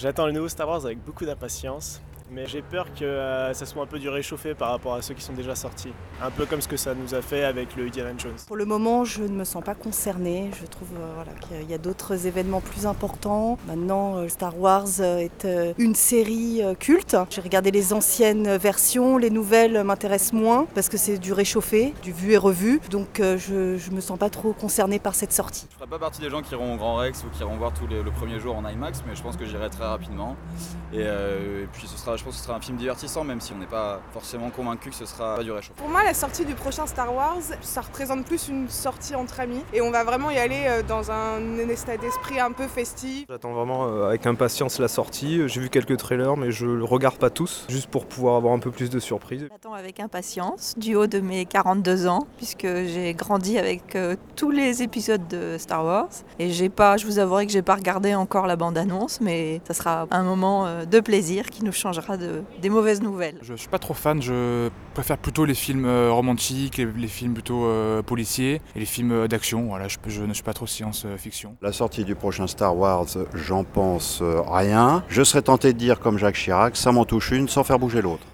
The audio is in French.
J'attends le nouveau Star Wars avec beaucoup d'impatience mais j'ai peur que euh, ça soit un peu du réchauffé par rapport à ceux qui sont déjà sortis. Un peu comme ce que ça nous a fait avec le Indiana Jones. Pour le moment, je ne me sens pas concernée. Je trouve euh, voilà, qu'il y a d'autres événements plus importants. Maintenant, euh, Star Wars est une série culte. J'ai regardé les anciennes versions, les nouvelles m'intéressent moins parce que c'est du réchauffé, du vu et revu. Donc je ne me sens pas trop concernée par cette sortie. Je ne ferai pas partie des gens qui iront au Grand Rex ou qui iront voir tous les, le premier jour en IMAX, mais je pense que j'irai très rapidement. Et, et puis ce sera je pense que ce sera un film divertissant, même si on n'est pas forcément convaincu que ce sera pas du réchaud. Pour moi, la sortie du prochain Star Wars, ça représente plus une sortie entre amis. Et on va vraiment y aller euh, dans un état d'esprit un peu festif. J'attends vraiment euh, avec impatience la sortie. J'ai vu quelques trailers, mais je le regarde pas tous, juste pour pouvoir avoir un peu plus de surprises. J'attends avec impatience, du haut de mes 42 ans, puisque j'ai grandi avec euh, tous les épisodes de Star Wars. Et j'ai pas, je vous avouerai que j'ai pas regardé encore la bande-annonce, mais ça sera un moment de plaisir qui nous changera des mauvaises nouvelles. Je suis pas trop fan, je préfère plutôt les films euh, romantiques, les, films plutôt euh, policiers et les films euh, d'action. Voilà, je, je, ne suis pas trop science-fiction. La sortie du prochain Star Wars, j'en pense rien. Je serais tenté de dire comme Jacques Chirac, ça m'en touche une sans faire bouger l'autre.